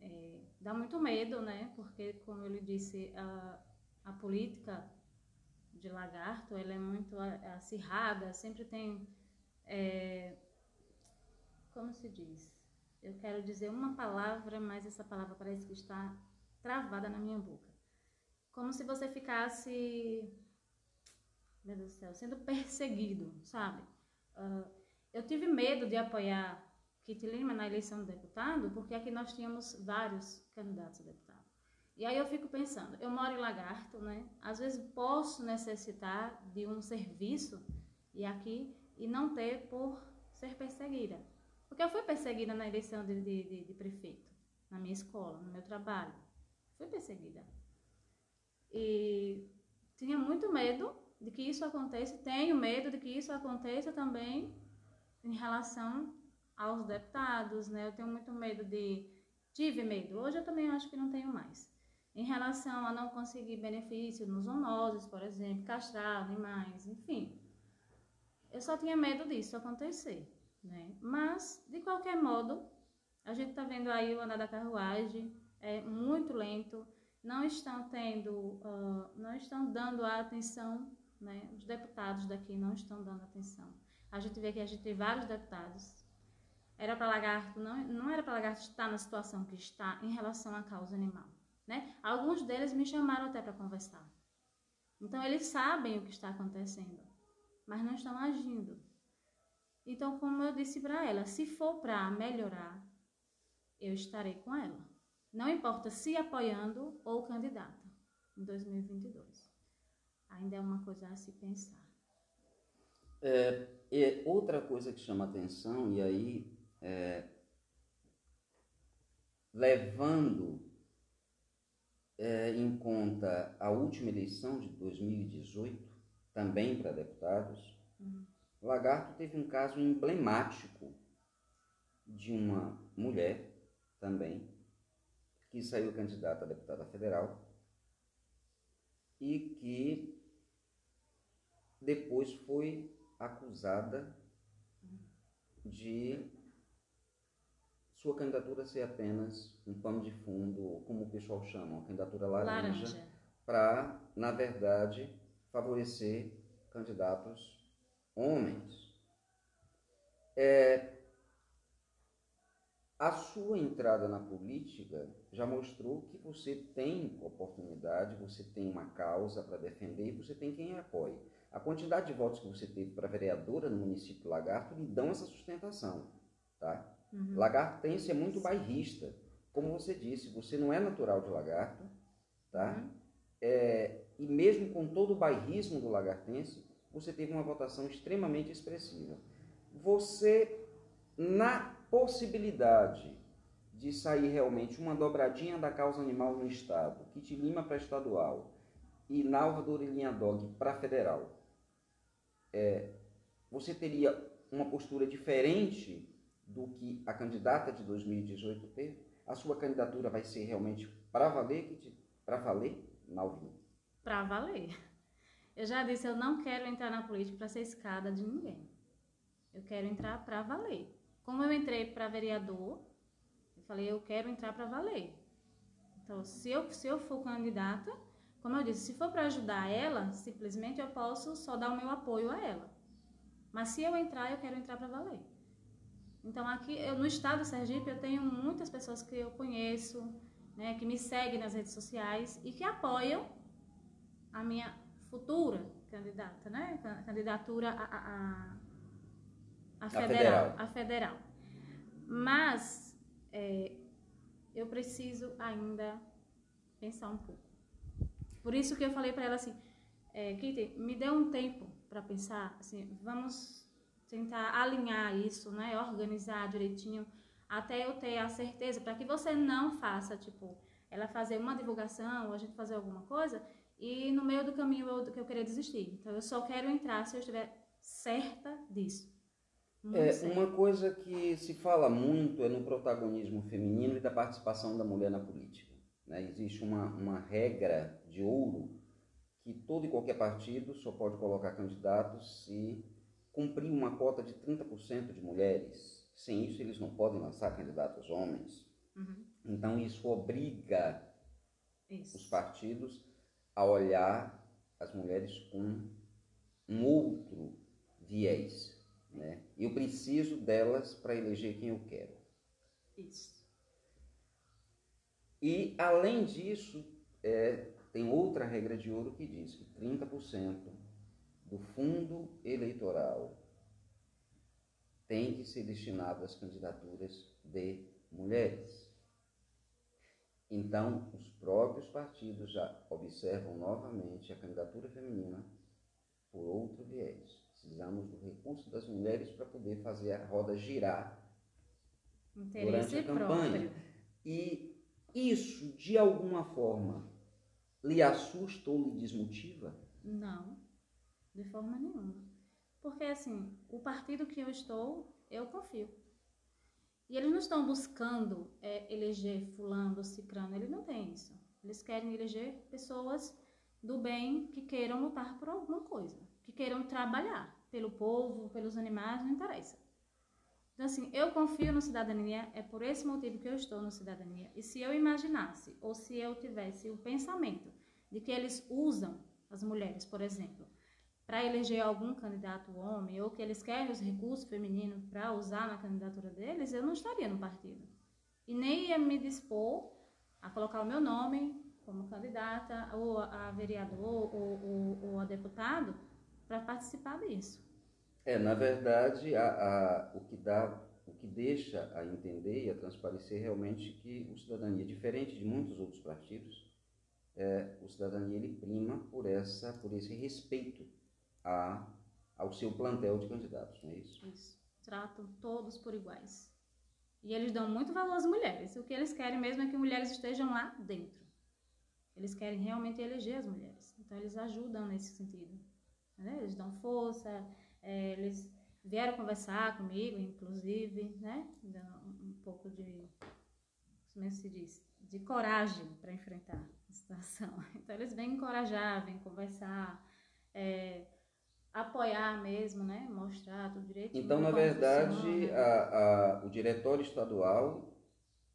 É, dá muito medo, né? Porque, como eu lhe disse, a, a política de lagarto ela é muito acirrada, sempre tem. É, como se diz? Eu quero dizer uma palavra, mas essa palavra parece que está travada na minha boca. Como se você ficasse, meu Deus do céu, sendo perseguido, sabe? Uh, eu tive medo de apoiar Kit Lima na eleição do deputado, porque aqui nós tínhamos vários candidatos a deputado. E aí eu fico pensando, eu moro em Lagarto, né? Às vezes posso necessitar de um serviço e aqui e não ter por ser perseguida. Porque eu fui perseguida na eleição de, de, de, de prefeito, na minha escola, no meu trabalho. Fui perseguida. E tinha muito medo de que isso aconteça, tenho medo de que isso aconteça também em relação aos deputados, né? Eu tenho muito medo de. Tive medo, hoje eu também acho que não tenho mais. Em relação a não conseguir benefícios nos zoonoses, por exemplo, castrar animais, enfim. Eu só tinha medo disso acontecer. Né? Mas, de qualquer modo, a gente está vendo aí o andar da carruagem, é muito lento, não estão tendo, uh, não estão dando a atenção, né? os deputados daqui não estão dando atenção. A gente vê que a gente tem vários deputados. Era para Lagarto, não, não era para Lagarto estar na situação que está em relação à causa animal. Né? Alguns deles me chamaram até para conversar. Então, eles sabem o que está acontecendo, mas não estão agindo. Então, como eu disse para ela, se for para melhorar, eu estarei com ela. Não importa se apoiando ou candidata em 2022. Ainda é uma coisa a se pensar. É, é outra coisa que chama atenção, e aí é, levando é, em conta a última eleição de 2018, também para deputados, uhum. Lagarto teve um caso emblemático de uma mulher também, que saiu candidata a deputada federal e que depois foi acusada de sua candidatura ser apenas um pano de fundo, como o pessoal chama, uma candidatura laranja, laranja. para, na verdade, favorecer candidatos homens, é, a sua entrada na política já mostrou que você tem oportunidade, você tem uma causa para defender e você tem quem apoie. A quantidade de votos que você teve para vereadora no município de Lagarto lhe dão essa sustentação. Tá? Uhum. Lagartense é muito bairrista. Como você disse, você não é natural de Lagarto. Tá? Uhum. É, e mesmo com todo o bairrismo do Lagartense, você teve uma votação extremamente expressiva. Você, na possibilidade de sair realmente uma dobradinha da causa animal no Estado, Kit Lima para estadual e Nalva Dorilinha Dog para federal, é, você teria uma postura diferente do que a candidata de 2018 teve? A sua candidatura vai ser realmente para valer, para valer, Nalvinha? Para valer. Eu já disse, eu não quero entrar na política para ser escada de ninguém. Eu quero entrar para valer. Como eu entrei para vereador, eu falei, eu quero entrar para valer. Então, se eu, se eu for candidata, como eu disse, se for para ajudar ela, simplesmente eu posso só dar o meu apoio a ela. Mas se eu entrar, eu quero entrar para valer. Então aqui eu, no estado do Sergipe eu tenho muitas pessoas que eu conheço, né, que me seguem nas redes sociais e que apoiam a minha futura candidata, né, candidatura a, a, a, a federal, federal, a federal. Mas é, eu preciso ainda pensar um pouco. Por isso que eu falei para ela assim, é, Kitty, me dê um tempo para pensar, assim, vamos tentar alinhar isso, né, organizar direitinho, até eu ter a certeza, para que você não faça, tipo, ela fazer uma divulgação ou a gente fazer alguma coisa e no meio do caminho eu, que eu queria desistir. Então eu só quero entrar se eu estiver certa disso. é, uma coisa que se fala muito é no protagonismo feminino e da participação da mulher na política. Né? Existe uma, uma regra de ouro que todo e qualquer partido só pode colocar candidatos se cumprir uma cota de 30% de mulheres. Sem isso, eles não podem lançar candidatos homens. Uhum. Então, isso obriga isso. os partidos a olhar as mulheres com um outro viés. Né? Eu preciso delas para eleger quem eu quero. Isso. E, além disso, é, tem outra regra de ouro que diz que 30% do fundo eleitoral tem que ser destinado às candidaturas de mulheres. Então, os próprios partidos já observam novamente a candidatura feminina por outro viés. Precisamos do recurso das mulheres para poder fazer a roda girar Interesse durante a campanha. Próprio. E isso, de alguma forma, lhe assusta ou lhe desmotiva? Não, de forma nenhuma. Porque, assim, o partido que eu estou, eu confio. E eles não estão buscando é, eleger fulano, cicrano, eles não têm isso. Eles querem eleger pessoas do bem que queiram lutar por alguma coisa, que queiram trabalhar pelo povo, pelos animais, não interessa. Então, assim, eu confio no cidadania, é por esse motivo que eu estou no cidadania. E se eu imaginasse, ou se eu tivesse o pensamento de que eles usam as mulheres, por exemplo, para eleger algum candidato homem, ou que eles querem os recursos femininos para usar na candidatura deles, eu não estaria no partido. E nem ia me dispor a colocar o meu nome como candidata, ou a vereador, ou, ou, ou a deputado, para participar disso. É, na verdade, a, a, o que dá, o que deixa a entender e a transparecer realmente que o cidadania, diferente de muitos outros partidos, é, o cidadania ele prima por essa, por esse respeito a, ao seu plantel de candidatos, não é isso? Isso. Tratam todos por iguais. E eles dão muito valor às mulheres. O que eles querem mesmo é que mulheres estejam lá dentro. Eles querem realmente eleger as mulheres. Então eles ajudam nesse sentido. Né? Eles dão força, é, eles vieram conversar comigo, inclusive, né? Dando um pouco de, como é se diz, de coragem para enfrentar a situação. *laughs* Então eles vêm encorajar, vêm conversar, é, apoiar mesmo, né? Mostrar tudo direito. Então, na verdade, a, a, o diretório estadual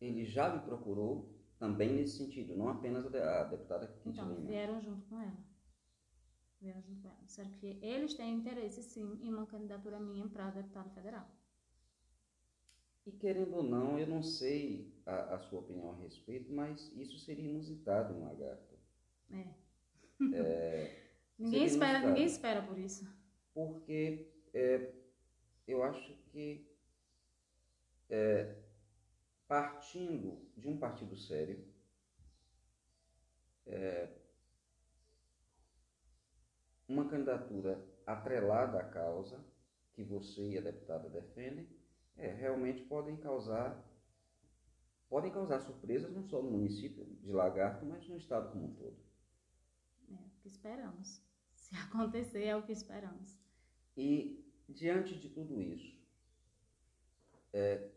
ele já me procurou também nesse sentido, não apenas a, deputada que Então, vieram junto com ela. Vieram junto com ela. Disseram que eles têm interesse, sim, em uma candidatura minha para deputado federal. E querendo ou não, eu não sei a, a sua opinião a respeito, mas isso seria inusitado lagarto. É. é Ninguém espera, ninguém espera por isso. Porque é, eu acho que é, partindo de um partido sério, é, uma candidatura atrelada à causa que você e a deputada defendem, é, realmente podem causar podem causar surpresas não só no município de Lagarto, mas no estado como um todo. É o que esperamos. *laughs* Se acontecer, é o que esperamos. E, diante de tudo isso, é,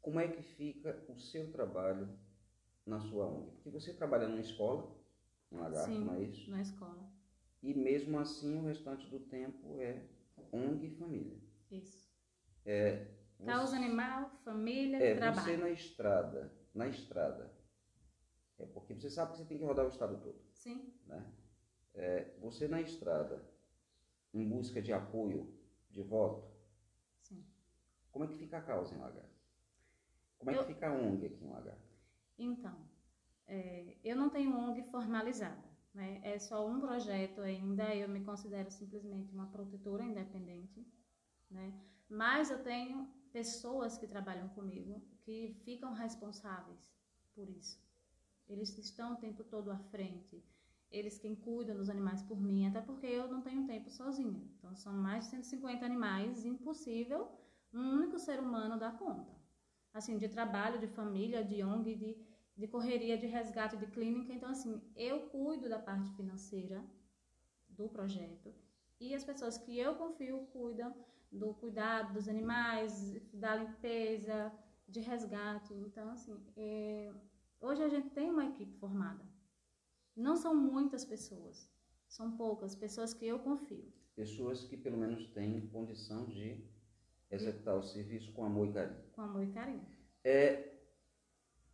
como é que fica o seu trabalho na sua ONG? Porque você trabalha numa escola, em Lagarto, Sim, não é isso? na escola. E mesmo assim, o restante do tempo é ONG e família. Isso. É, você, Causa animal, família, é, trabalho. Você na estrada, na estrada, é porque você sabe que você tem que rodar o estado todo. Sim. Né? É, você na estrada, em busca de apoio, de voto, Sim. Como é que fica a causa em Lagarto? Como é Eu- que fica a ONG aqui em Lagarto? Então, é, eu não tenho ONG formalizada, né? É só um projeto ainda, eu me considero simplesmente uma protetora independente, né? Mas eu tenho pessoas que trabalham comigo que ficam responsáveis por isso. Eles estão o tempo todo à frente. Eles quem cuidam dos animais por mim, até porque eu não tenho tempo sozinha. Então são mais de 150 animais, impossível um único ser humano dar conta. Assim, de trabalho, de família, de ONG, de, de correria, de resgate, de clínica. Então, assim, eu cuido da parte financeira do projeto e as pessoas que eu confio cuidam do cuidado dos animais, da limpeza, de resgate. Então, assim, é, hoje a gente tem uma equipe formada. Não são muitas pessoas, são poucas pessoas que eu confio. Pessoas que pelo menos têm condição de executar o serviço com amor e carinho. Com amor e carinho. É,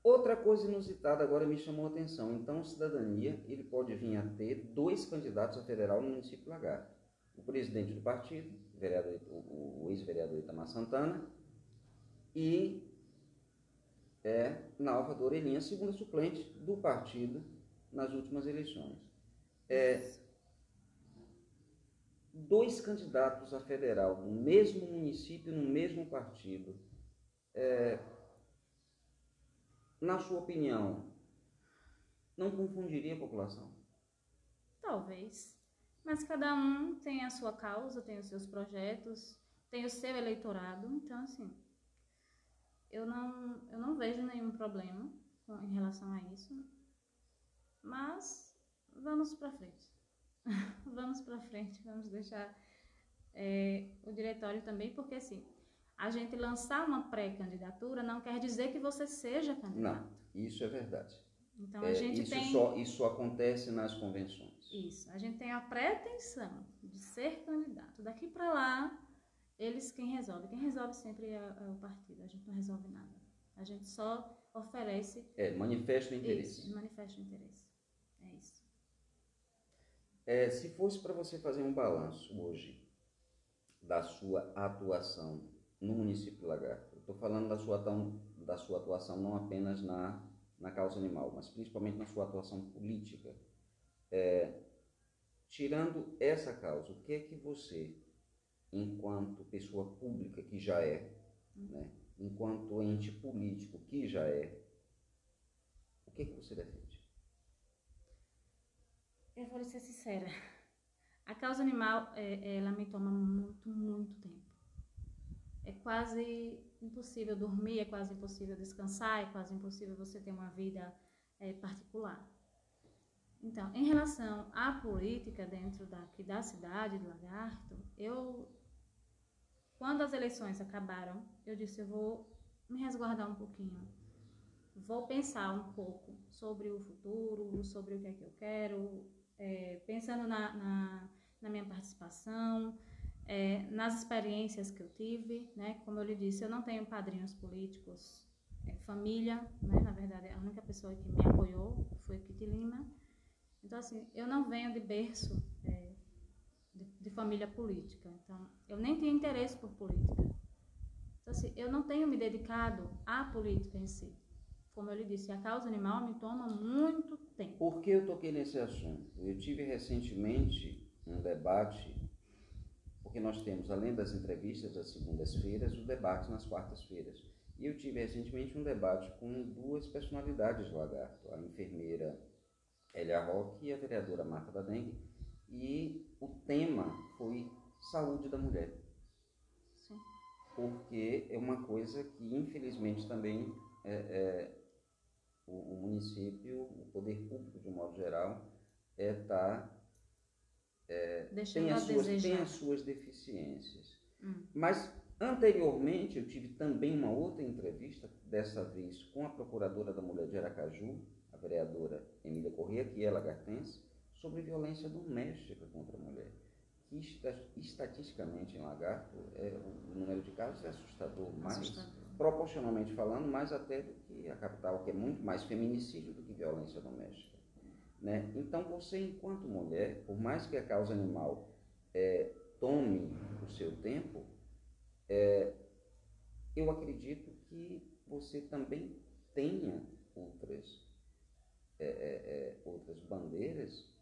outra coisa inusitada agora me chamou a atenção. Então, cidadania, ele pode vir a ter dois candidatos a federal no município de Lagarto. O presidente do partido, o, vereador- o- o ex-vereador Itamar Santana, e é Nalva Dorelinha, segunda suplente do partido nas últimas eleições. É, dois candidatos a federal no mesmo município, no mesmo partido. É, na sua opinião, não confundiria a população? Talvez. Mas cada um tem a sua causa, tem os seus projetos, tem o seu eleitorado. Então, assim, eu não, eu não vejo nenhum problema com- em relação a isso. Mas vamos para frente. *laughs* vamos para frente, vamos deixar é, o diretório também, porque assim, a gente lançar uma pré-candidatura não quer dizer que você seja candidato. Não, isso é verdade. Então a É, gente isso, tem só, isso acontece nas convenções. isso, a gente tem a pretensão de ser candidato. Daqui para lá, eles quem resolve. Quem resolve sempre é, é o partido. A gente não resolve nada. A gente só oferece É, manifesta o interesse. isso, manifesta o interesse. É isso. É, se fosse para você fazer um balanço hoje da sua atuação no município de Lagarto, estou falando da sua, atuação, da sua atuação não apenas na, na causa animal, mas principalmente na sua atuação política. É, tirando essa causa, o que é que você, enquanto pessoa pública que já é, né, enquanto ente político que já é, o que é que você defende? Eu vou ser sincera. A causa animal, é, ela me toma muito, muito tempo. É quase impossível dormir, é quase impossível descansar, é quase impossível você ter uma vida é, particular. Então, em relação à política dentro daqui da cidade de Lagarto, eu, quando as eleições acabaram, eu disse, eu vou me resguardar um pouquinho. Vou pensar um pouco sobre o futuro, sobre o que é que eu quero, é, pensando na, na, na minha participação, é, nas experiências que eu tive, né? Como eu lhe disse, eu não tenho padrinhos políticos, é, família, né? Na verdade, a única pessoa que me apoiou foi Kitty Lima. Então, assim, eu não venho de berço é, de, de família política. Então, eu nem tenho interesse por política. Então, assim, eu não tenho me dedicado à política em si. Como eu lhe disse, a causa animal me toma muito tempo. Por que eu toquei nesse assunto? Eu tive recentemente um debate, porque nós temos, além das entrevistas das segundas-feiras, o debate nas quartas-feiras. E eu tive recentemente um debate com duas personalidades do Lagarto, a enfermeira Elia Roque e a vereadora Marta da Dengue, e o tema foi saúde da mulher. Sim. Porque é uma coisa que, infelizmente, também é, é, o, o município, o poder público, de um modo geral, é, tá, é, tem, as suas, tem as suas deficiências. Hum. Mas, anteriormente, eu tive também uma outra entrevista, dessa vez com a procuradora da mulher de Aracaju, a vereadora Emília Corrêa, que é lagartense, sobre violência doméstica contra a mulher. Que esta- estatisticamente em Lagarto, é, o número de casos é assustador, mais Assustador. proporcionalmente falando, mais até do que a capital, que é muito mais feminicídio do que violência doméstica. Né? Então, você, enquanto mulher, por mais que a causa animal é, tome o seu tempo, é, eu acredito que você também tenha outras, é, é, é, outras bandeiras,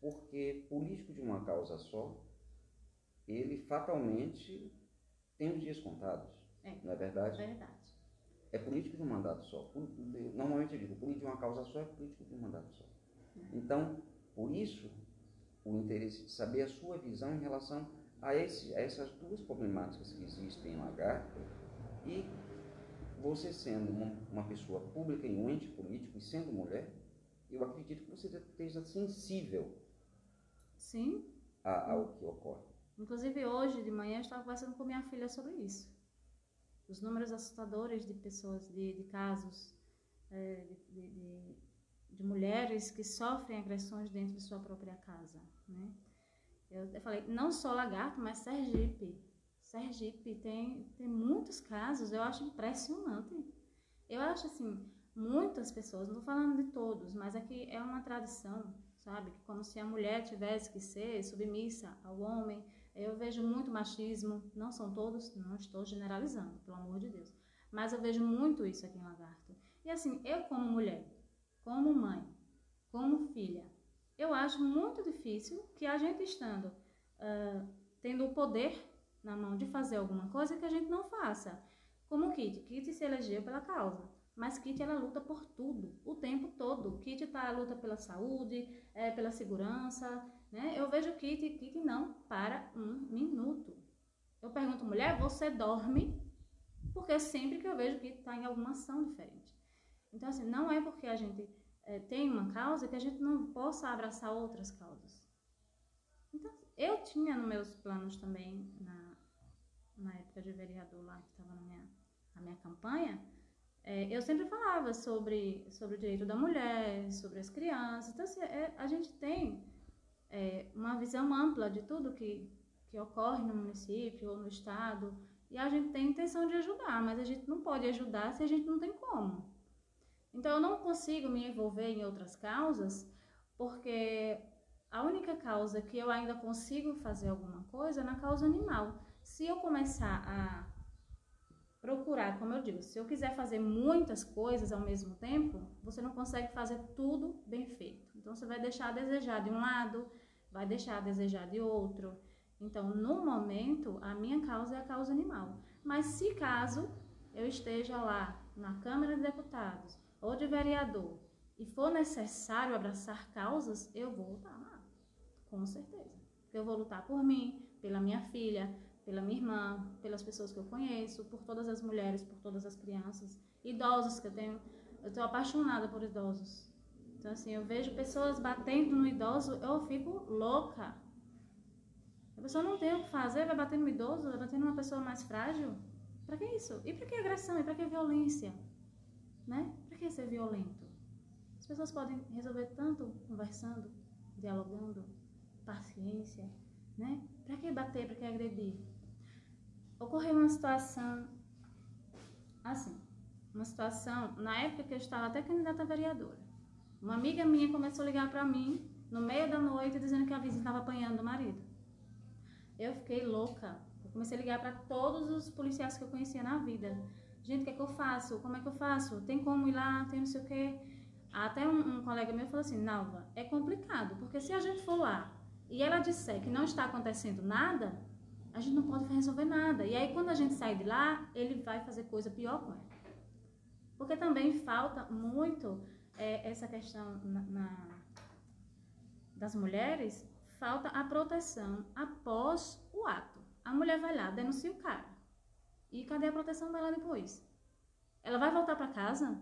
porque político de uma causa só, ele fatalmente tem os dias contados. É, não é verdade? Verdade. É político de um mandato só. Normalmente eu digo, político de uma causa só é político de um mandato só. Então, por isso, o interesse de saber a sua visão em relação a, esse, a essas duas problemáticas que existem em Lagarto e você sendo uma, pessoa pública e um ente político e sendo mulher, eu acredito que você esteja sensível Sim. A, ao que ocorre. Inclusive hoje de manhã eu estava conversando com minha filha sobre isso. Os números assustadores de pessoas, de, de casos é, de, de, de, mulheres que sofrem agressões dentro de sua própria casa. Né? Eu, eu falei, não só Lagarto, mas Sergipe. Sergipe tem, tem muitos casos, eu acho impressionante. Eu acho assim, muitas pessoas, não estou falando de todos, mas aqui é uma tradição, sabe? Como se a mulher tivesse que ser submissa ao homem. Eu vejo muito machismo, não são todos, não estou generalizando, pelo amor de Deus. Mas eu vejo muito isso aqui em Lagarto. E assim, eu como mulher, como mãe, como filha, eu acho muito difícil que a gente estando uh, tendo o poder na mão de fazer alguma coisa que a gente não faça. Como Kit. Kit se elegeu pela causa. Mas Kit ela luta por tudo, o tempo todo. Kit tá luta pela saúde, é, pela segurança, né? Eu vejo Kit e Kit não para um minuto. Eu pergunto, mulher, você dorme? Porque sempre que eu vejo que está em alguma ação diferente. Então, assim, não é porque a gente é, tem uma causa que a gente não possa abraçar outras causas. Então, eu tinha nos meus planos também, na, na época de vereador lá, que estava na minha, na minha campanha, é, eu sempre falava sobre, sobre o direito da mulher, sobre as crianças. Então, assim, é, a gente tem é, uma visão ampla de tudo que, que ocorre no município ou no estado, e a gente tem intenção de ajudar, mas a gente não pode ajudar se a gente não tem como. Então, eu não consigo me envolver em outras causas, porque a única causa que eu ainda consigo fazer alguma coisa é na causa animal. Se eu começar a procurar, como eu digo, se eu quiser fazer muitas coisas ao mesmo tempo, você não consegue fazer tudo bem feito. Então você vai deixar a desejar de um lado, vai deixar a desejar de outro. Então, no momento, a minha causa é a causa animal. Mas se caso eu esteja lá na Câmara de Deputados ou de vereador e for necessário abraçar causas, eu vou lutar lá, com certeza. Eu vou lutar por mim, pela minha filha, pela minha irmã, pelas pessoas que eu conheço, por todas as mulheres, por todas as crianças, idosos que eu tenho. Eu estou apaixonada por idosos. Então, assim, eu vejo pessoas batendo no idoso, eu fico louca. A pessoa não tem o que fazer, vai bater no idoso, vai bater numa pessoa mais frágil. Para que isso? E para que agressão? E para que violência? Né? Para que ser violento? As pessoas podem resolver tanto conversando, dialogando, paciência, né? Para que bater? Para que agredir? Ocorreu uma situação assim, uma situação, na época que eu estava até candidata a vereadora. Uma amiga minha começou a ligar para mim no meio da noite dizendo que a vizinha estava apanhando o marido. Eu fiquei louca. Eu comecei a ligar para todos os policiais que eu conhecia na vida. Gente, o que é que eu faço? Como é que eu faço? Tem como ir lá? Tem não sei o quê? Até um, um colega meu falou assim: Nalva, é complicado, porque se a gente for lá e ela disser que não está acontecendo nada, a gente não pode resolver nada. E aí, quando a gente sai de lá, ele vai fazer coisa pior com ela. Porque também falta muito é, essa questão na, na, das mulheres, falta a proteção após o ato. A mulher vai lá, denuncia o cara. E cadê a proteção dela depois? Ela vai voltar para casa?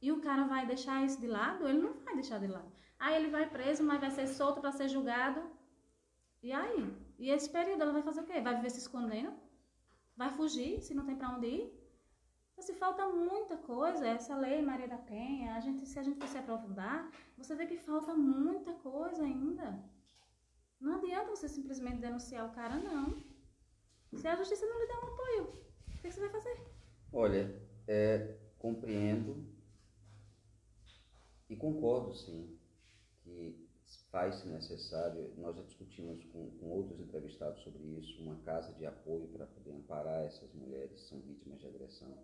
E o cara vai deixar isso de lado? Ele não vai deixar de lado. Aí ele vai preso, mas vai ser solto para ser julgado. E aí? E esse período ela vai fazer o quê? Vai viver se escondendo? Vai fugir se não tem para onde ir? Então, se falta muita coisa, essa lei Maria da Penha, a gente, se a gente for se aprofundar, você vê que falta muita coisa ainda. Não adianta você simplesmente denunciar o cara, não. Se a justiça não lhe der um apoio, o que você vai fazer? Olha, é, compreendo e concordo, sim, que faz-se necessário, nós já discutimos com, com, outros entrevistados sobre isso, uma casa de apoio para poder amparar essas mulheres mulheres são vítimas de agressão,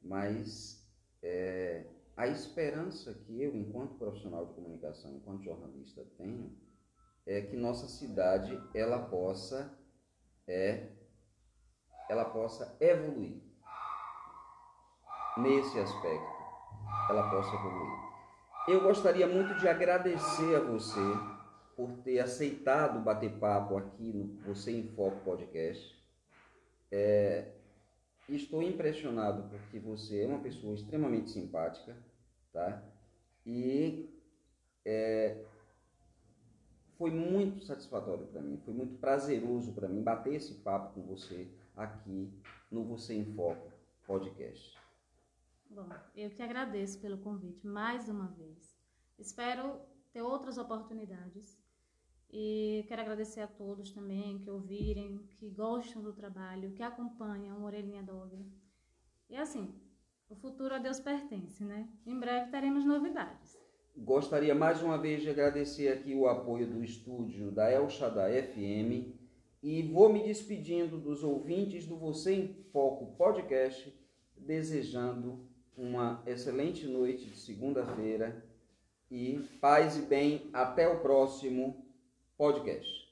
mas é, a esperança que eu, enquanto profissional de comunicação, enquanto jornalista, tenho é que nossa cidade ela possa é, ela possa evoluir nesse aspecto, ela possa evoluir. Eu gostaria muito de agradecer a você por ter aceitado bater papo aqui no Você em Foco Podcast. É, estou impressionado porque você é uma pessoa extremamente simpática, tá? E é, foi muito satisfatório para mim, foi muito prazeroso para mim bater esse papo com você aqui no Você em Foco podcast. Bom, eu que agradeço pelo convite mais uma vez. Espero ter outras oportunidades e quero agradecer a todos também que ouvirem, que gostam do trabalho, que acompanham o Orelhinha Dog. E assim, o futuro a Deus pertence, né? Em breve teremos novidades. Gostaria mais uma vez de agradecer aqui o apoio do estúdio da El Shaddai FM e vou me despedindo dos ouvintes do Você em Foco podcast, desejando uma excelente noite de segunda-feira e paz e bem até o próximo podcast.